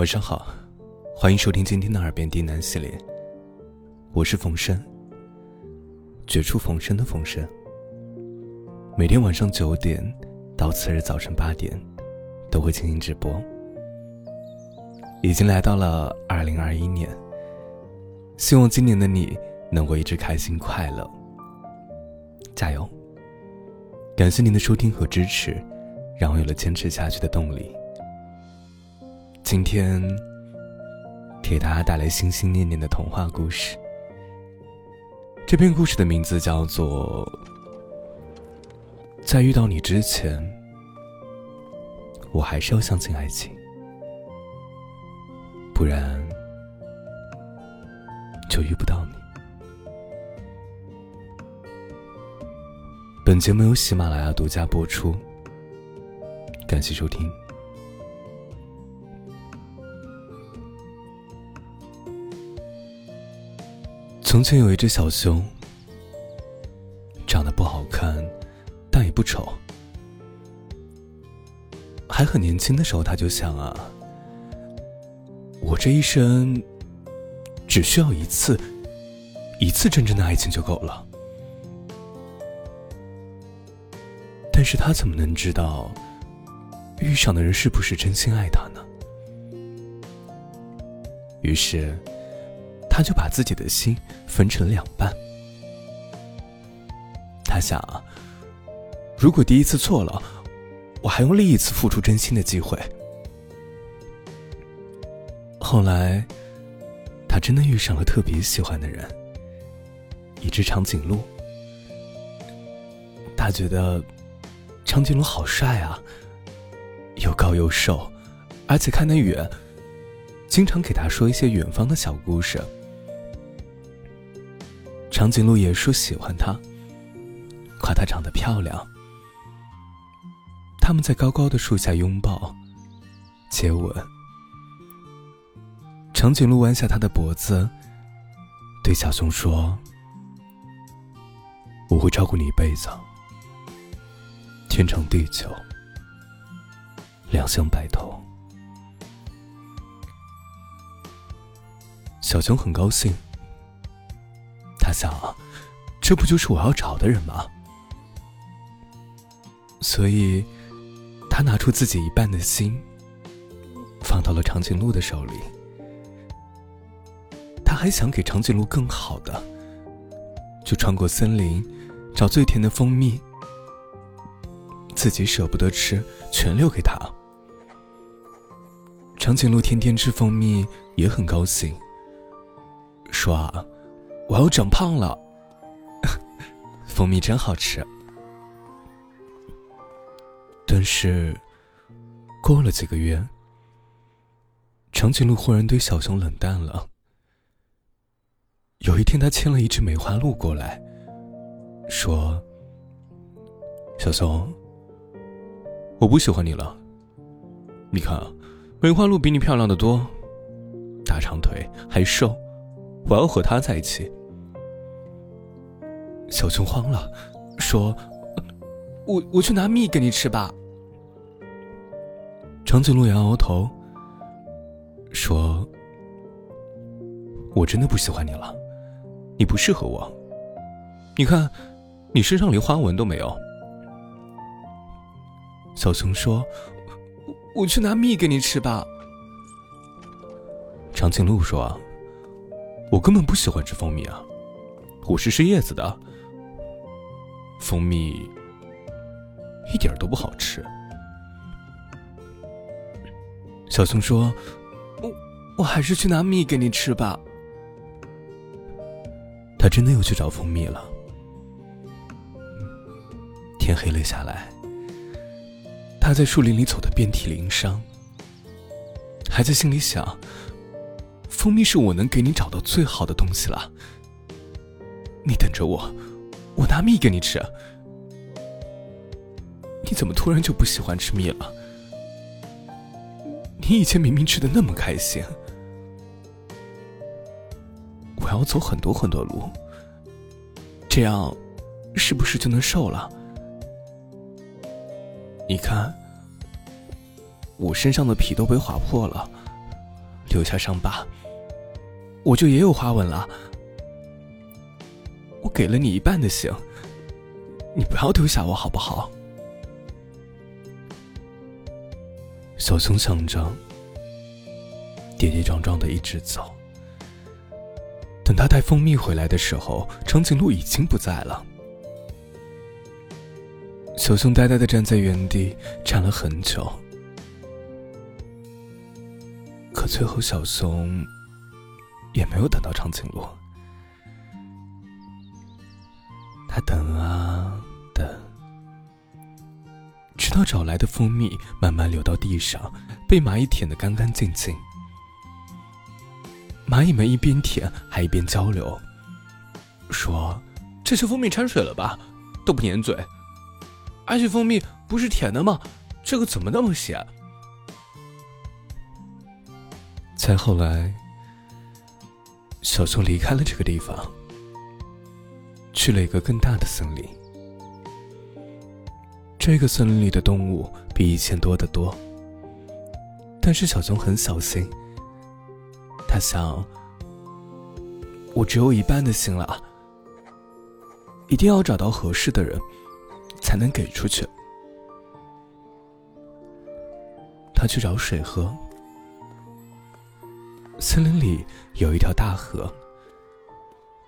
晚上好，欢迎收听今天的《耳边低喃》系列。我是冯生，绝处逢生的冯生。每天晚上九点到次日早晨八点，都会进行直播。已经来到了二零二一年，希望今年的你能够一直开心快乐。加油！感谢您的收听和支持，让我有了坚持下去的动力。今天给大家带来心心念念的童话故事。这篇故事的名字叫做《在遇到你之前，我还是要相信爱情，不然就遇不到你》。本节目由喜马拉雅独家播出，感谢收听。从前有一只小熊，长得不好看，但也不丑。还很年轻的时候，他就想啊，我这一生只需要一次，一次真正的爱情就够了。但是他怎么能知道，遇上的人是不是真心爱他呢？于是。他就把自己的心分成两半。他想，如果第一次错了，我还用另一次付出真心的机会。后来，他真的遇上了特别喜欢的人，一只长颈鹿。他觉得长颈鹿好帅啊，又高又瘦，而且看得远，经常给他说一些远方的小故事。长颈鹿也说喜欢她，夸她长得漂亮。他们在高高的树下拥抱、接吻。长颈鹿弯下它的脖子，对小熊说：“我会照顾你一辈子，天长地久，两相白头。”小熊很高兴。他想，这不就是我要找的人吗？所以，他拿出自己一半的心，放到了长颈鹿的手里。他还想给长颈鹿更好的，就穿过森林，找最甜的蜂蜜，自己舍不得吃，全留给他。长颈鹿天天吃蜂蜜，也很高兴，说啊。我要长胖了，蜂蜜真好吃。但是，过了几个月，长颈鹿忽然对小熊冷淡了。有一天，他牵了一只梅花鹿过来，说：“小熊，我不喜欢你了。你看，梅花鹿比你漂亮的多，大长腿还瘦，我要和它在一起。”小熊慌了，说：“我我去拿蜜给你吃吧。”长颈鹿摇摇头，说：“我真的不喜欢你了，你不适合我。你看，你身上连花纹都没有。”小熊说：“我去拿蜜给你吃吧。”长颈鹿说：“我根本不喜欢吃蜂蜜啊，我是吃叶子的。”蜂蜜一点都不好吃。小松说：“我我还是去拿蜜给你吃吧。”他真的又去找蜂蜜了。天黑了下来，他在树林里走得遍体鳞伤，还在心里想：“蜂蜜是我能给你找到最好的东西了。你等着我。”我拿蜜给你吃，你怎么突然就不喜欢吃蜜了？你以前明明吃的那么开心。我要走很多很多路，这样是不是就能瘦了？你看，我身上的皮都被划破了，留下伤疤，我就也有花纹了。我给了你一半的刑，你不要丢下我好不好？小熊想着，跌跌撞撞的一直走。等他带蜂蜜回来的时候，长颈鹿已经不在了。小熊呆呆的站在原地，站了很久。可最后，小熊也没有等到长颈鹿。他等啊等，直到找来的蜂蜜慢慢流到地上，被蚂蚁舔得干干净净。蚂蚁们一边舔还一边交流，说：“这是蜂蜜掺水了吧？都不粘嘴。而且蜂蜜不是甜的吗？这个怎么那么咸？”再后来，小熊离开了这个地方。去了一个更大的森林。这个森林里的动物比以前多得多，但是小熊很小心。他想，我只有一半的心了，一定要找到合适的人，才能给出去。他去找水喝。森林里有一条大河。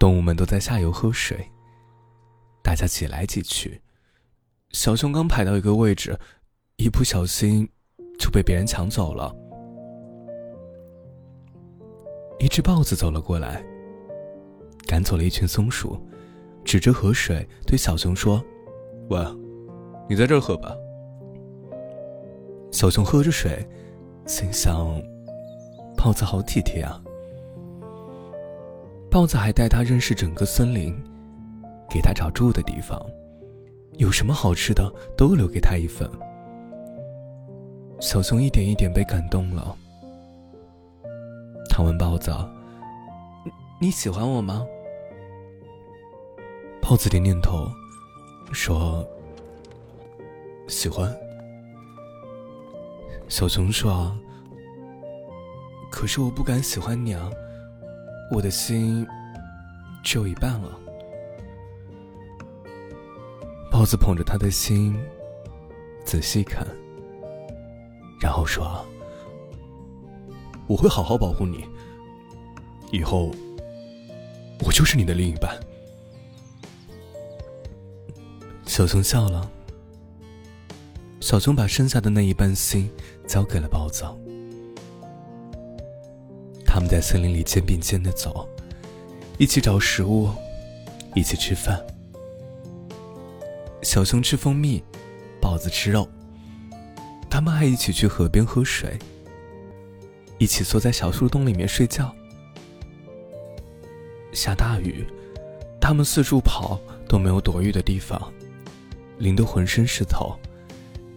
动物们都在下游喝水，大家挤来挤去。小熊刚排到一个位置，一不小心就被别人抢走了。一只豹子走了过来，赶走了一群松鼠，指着河水对小熊说：“喂，你在这儿喝吧。”小熊喝着水，心想：“豹子好体贴啊。”豹子还带他认识整个森林，给他找住的地方，有什么好吃的都留给他一份。小熊一点一点被感动了。他问豹子：“你喜欢我吗？”豹子点点头，说：“喜欢。”小熊说：“可是我不敢喜欢你啊。”我的心只有一半了。豹子捧着他的心，仔细看，然后说：“我会好好保护你，以后我就是你的另一半。”小熊笑了。小熊把剩下的那一半心交给了豹子。他们在森林里肩并肩的走，一起找食物，一起吃饭。小熊吃蜂蜜，豹子吃肉。他们还一起去河边喝水，一起缩在小树洞里面睡觉。下大雨，他们四处跑都没有躲雨的地方，淋得浑身湿透，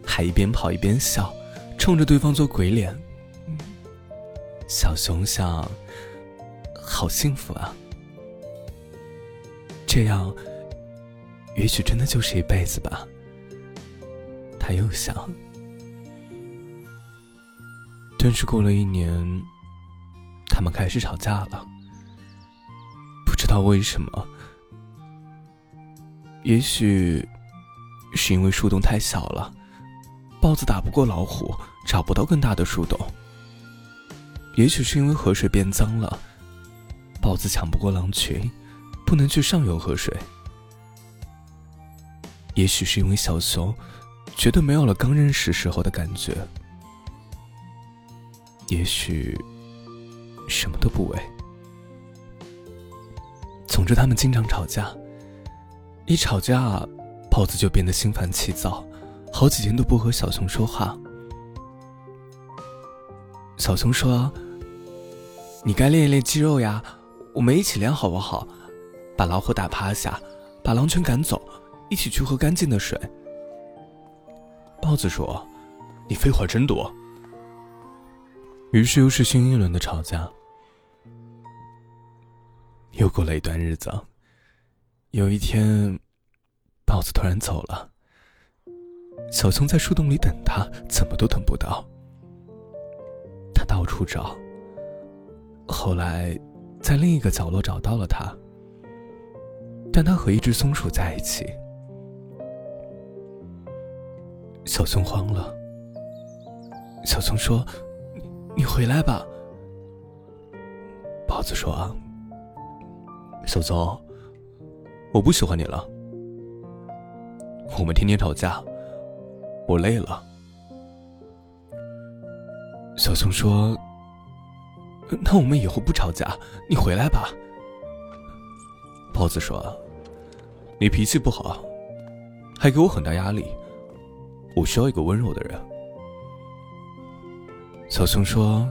还一边跑一边笑，冲着对方做鬼脸。小熊想，好幸福啊！这样，也许真的就是一辈子吧。他又想，但是过了一年，他们开始吵架了。不知道为什么，也许是因为树洞太小了，豹子打不过老虎，找不到更大的树洞。也许是因为河水变脏了，豹子抢不过狼群，不能去上游喝水。也许是因为小熊觉得没有了刚认识时候的感觉。也许什么都不为。总之，他们经常吵架。一吵架，豹子就变得心烦气躁，好几天都不和小熊说话。小熊说：“你该练一练肌肉呀，我们一起练好不好？把老虎打趴下，把狼群赶走，一起去喝干净的水。”豹子说：“你废话真多。”于是又是新一轮的吵架。又过了一段日子，有一天，豹子突然走了。小熊在树洞里等他，怎么都等不到。他到处找，后来，在另一个角落找到了他，但他和一只松鼠在一起。小松慌了。小松说：“你你回来吧。”豹子说：“小松，我不喜欢你了。我们天天吵架，我累了。”小松说：“那我们以后不吵架，你回来吧。”豹子说：“你脾气不好，还给我很大压力，我需要一个温柔的人。”小熊说：“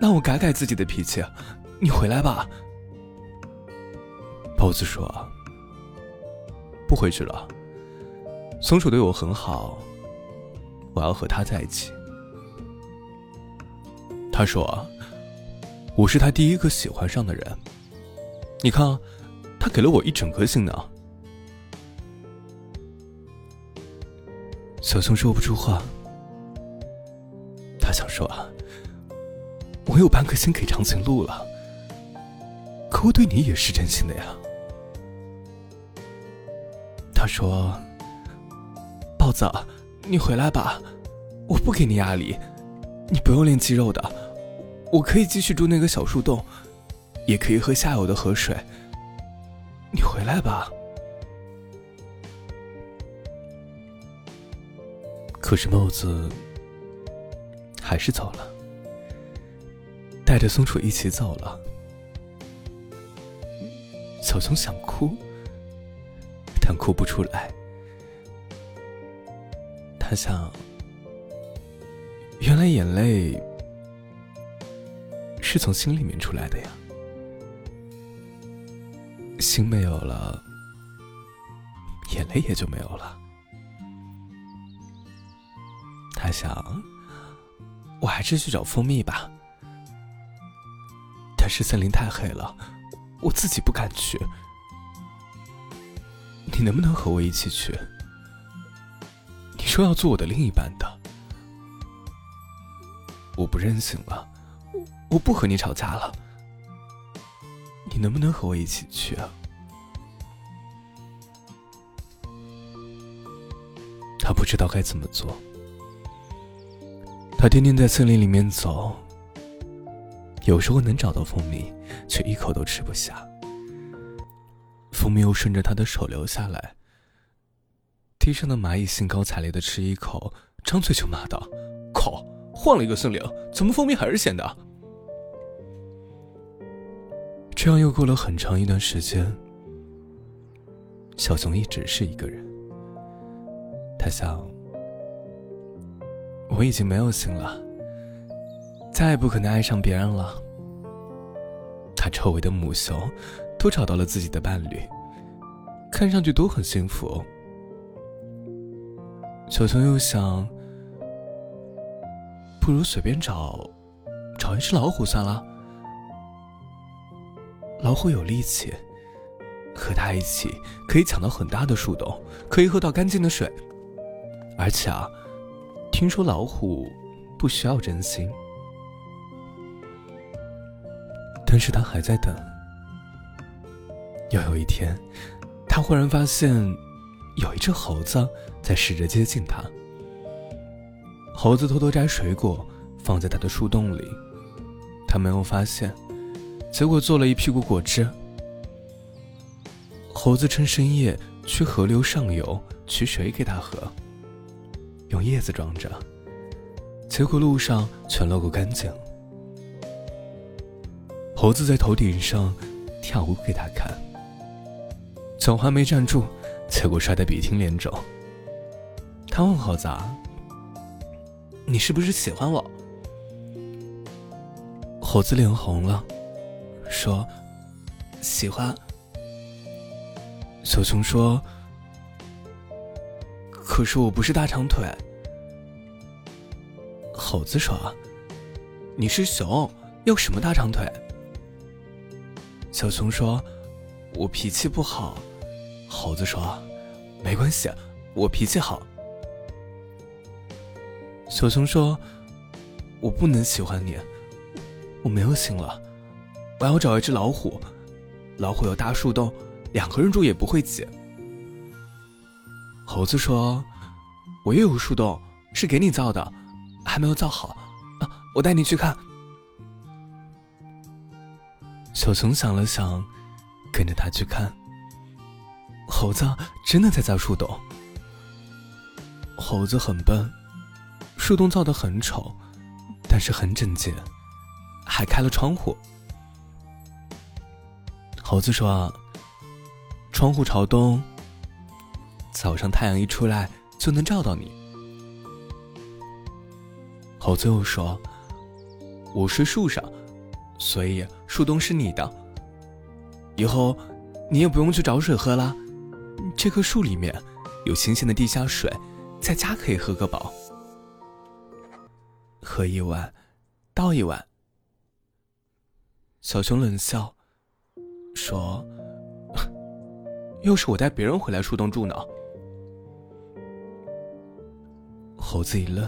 那我改改自己的脾气，你回来吧。”豹子说：“不回去了。松鼠对我很好，我要和他在一起。”他说：“我是他第一个喜欢上的人。你看，他给了我一整颗心呢。”小熊说不出话。他想说：“我有半颗心给长颈鹿了，可我对你也是真心的呀。”他说：“豹子，你回来吧，我不给你压力，你不用练肌肉的。”我可以继续住那个小树洞，也可以喝下游的河水。你回来吧。可是帽子还是走了，带着松鼠一起走了。小熊想哭，但哭不出来。他想，原来眼泪。是从心里面出来的呀，心没有了，眼泪也就没有了。他想，我还是去找蜂蜜吧，但是森林太黑了，我自己不敢去。你能不能和我一起去？你说要做我的另一半的，我不任性了。我不和你吵架了，你能不能和我一起去啊？他不知道该怎么做，他天天在森林里面走，有时候能找到蜂蜜，却一口都吃不下。蜂蜜又顺着他的手流下来，地上的蚂蚁兴高采烈的吃一口，张嘴就骂道：“靠，换了一个森林，怎么蜂蜜还是咸的？”这样又过了很长一段时间，小熊一直是一个人。他想，我已经没有心了，再也不可能爱上别人了。他周围的母熊都找到了自己的伴侣，看上去都很幸福。小熊又想，不如随便找，找一只老虎算了。老虎有力气，和它一起可以抢到很大的树洞，可以喝到干净的水。而且啊，听说老虎不需要真心。但是他还在等。又有一天，他忽然发现，有一只猴子在试着接近他。猴子偷偷摘水果放在他的树洞里，他没有发现。结果做了一屁股果汁。猴子趁深夜去河流上游取水给他喝，用叶子装着，结果路上全漏个干净。猴子在头顶上跳舞给他看，脚还没站住，结果摔得鼻青脸肿。他问猴子：“你是不是喜欢我？”猴子脸红了。说：“喜欢。”小熊说：“可是我不是大长腿。”猴子说：“你是熊，要什么大长腿？”小熊说：“我脾气不好。”猴子说：“没关系，我脾气好。”小熊说：“我不能喜欢你，我没有心了。”我要找一只老虎，老虎有大树洞，两个人住也不会挤。猴子说：“我也有树洞，是给你造的，还没有造好，啊，我带你去看。”小熊想了想，跟着他去看。猴子真的在造树洞。猴子很笨，树洞造的很丑，但是很整洁，还开了窗户。猴子说：“窗户朝东，早上太阳一出来就能照到你。”猴子又说：“我睡树上，所以树洞是你的。以后你也不用去找水喝了，这棵树里面有新鲜的地下水，在家可以喝个饱。喝一碗，倒一碗。”小熊冷笑。说：“又是我带别人回来树洞住呢。”猴子一愣，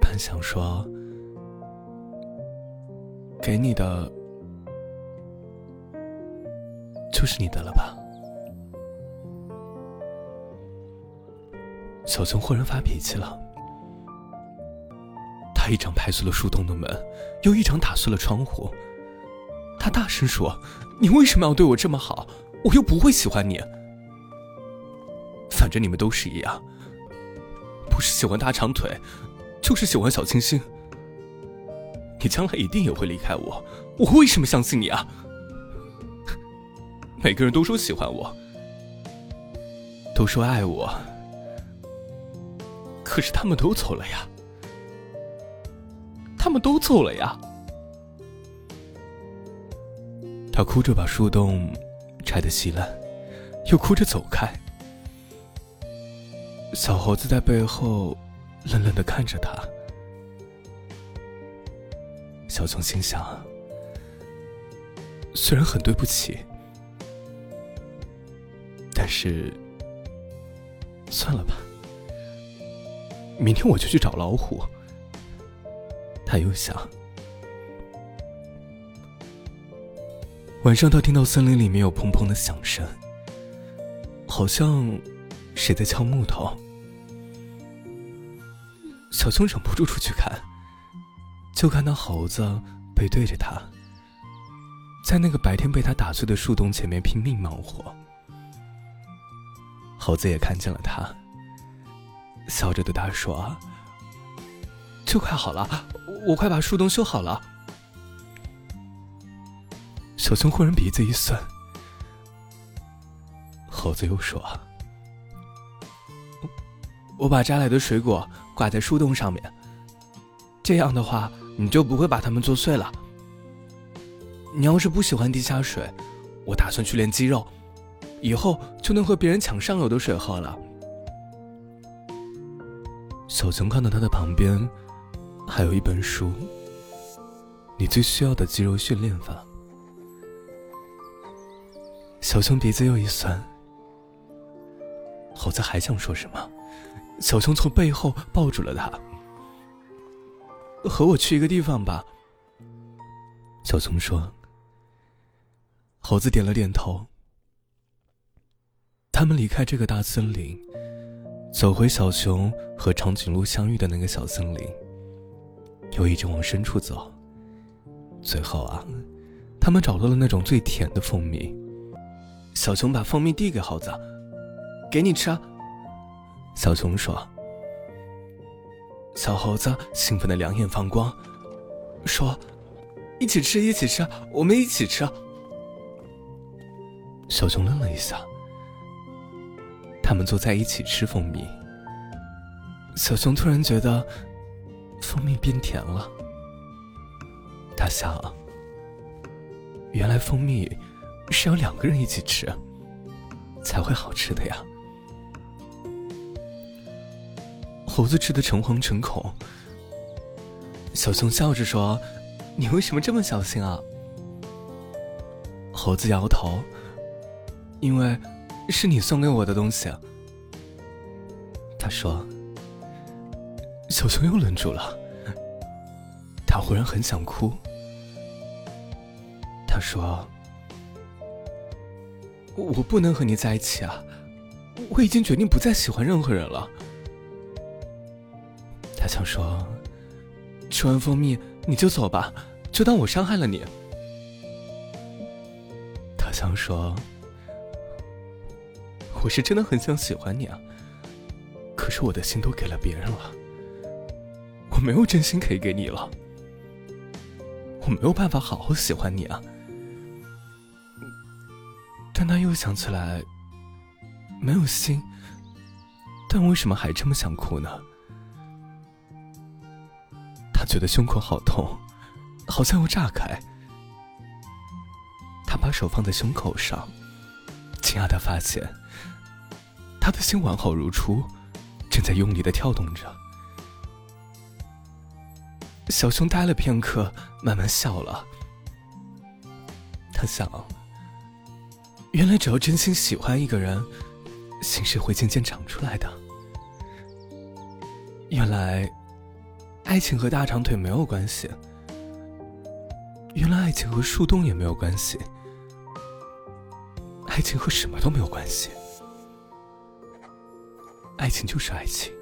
半晌说：“给你的就是你的了吧？”小熊忽然发脾气了，他一掌拍碎了树洞的门，又一掌打碎了窗户。他大声说：“你为什么要对我这么好？我又不会喜欢你。反正你们都是一样，不是喜欢大长腿，就是喜欢小清新。你将来一定也会离开我，我为什么相信你啊？每个人都说喜欢我，都说爱我，可是他们都走了呀，他们都走了呀。”他哭着把树洞拆得稀烂，又哭着走开。小猴子在背后冷冷的看着他。小熊心想：虽然很对不起，但是算了吧。明天我就去找老虎。他又想。晚上，他听到森林里面有砰砰的响声，好像谁在敲木头。小熊忍不住出去看，就看到猴子背对着他，在那个白天被他打碎的树洞前面拼命忙活。猴子也看见了他，笑着对他说：“就快好了，我快把树洞修好了。”小熊忽然鼻子一酸，猴子又说：“我把摘来的水果挂在树洞上面，这样的话你就不会把它们做碎了。你要是不喜欢地下水，我打算去练肌肉，以后就能和别人抢上游的水喝了。”小熊看到他的旁边还有一本书，《你最需要的肌肉训练法》。小熊鼻子又一酸，猴子还想说什么，小熊从背后抱住了他。和我去一个地方吧。小熊说。猴子点了点头。他们离开这个大森林，走回小熊和长颈鹿相遇的那个小森林，又一直往深处走。最后啊，他们找到了那种最甜的蜂蜜。小熊把蜂蜜递给猴子，给你吃。啊小熊说。小猴子兴奋的两眼放光，说：“一起吃，一起吃，我们一起吃。”小熊愣了一下，他们坐在一起吃蜂蜜。小熊突然觉得蜂蜜变甜了，他想，原来蜂蜜。是要两个人一起吃，才会好吃的呀。猴子吃的诚惶诚恐，小熊笑着说：“你为什么这么小心啊？”猴子摇头：“因为是你送给我的东西。”他说。小熊又愣住了，他忽然很想哭，他说：“我不能和你在一起啊，我已经决定不再喜欢任何人了。”他想说：“吃完蜂蜜你就走吧，就当我伤害了你。”他想说：“我是真的很想喜欢你啊，可是我的心都给了别人了，我没有真心可以给你了，我没有办法好好喜欢你啊。”但他又想起来，没有心，但为什么还这么想哭呢？觉得胸口好痛，好像要炸开。他把手放在胸口上，惊讶的发现，他的心完好如初，正在用力的跳动着。小熊呆了片刻，慢慢笑了。他想。原来，只要真心喜欢一个人，心是会渐渐长出来的。原来，爱情和大长腿没有关系。原来，爱情和树洞也没有关系。爱情和什么都没有关系。爱情就是爱情。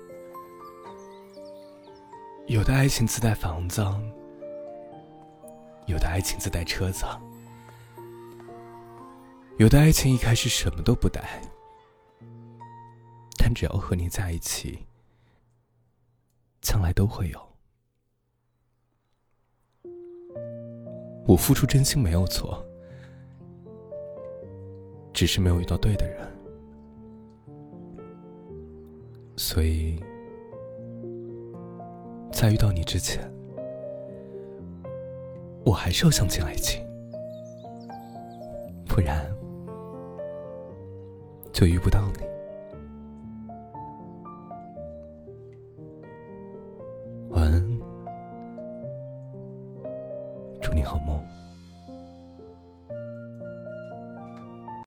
有的爱情自带房子，有的爱情自带车子。有的爱情一开始什么都不带，但只要和你在一起，将来都会有。我付出真心没有错，只是没有遇到对的人，所以，在遇到你之前，我还是要相信爱情，不然。就遇不到你。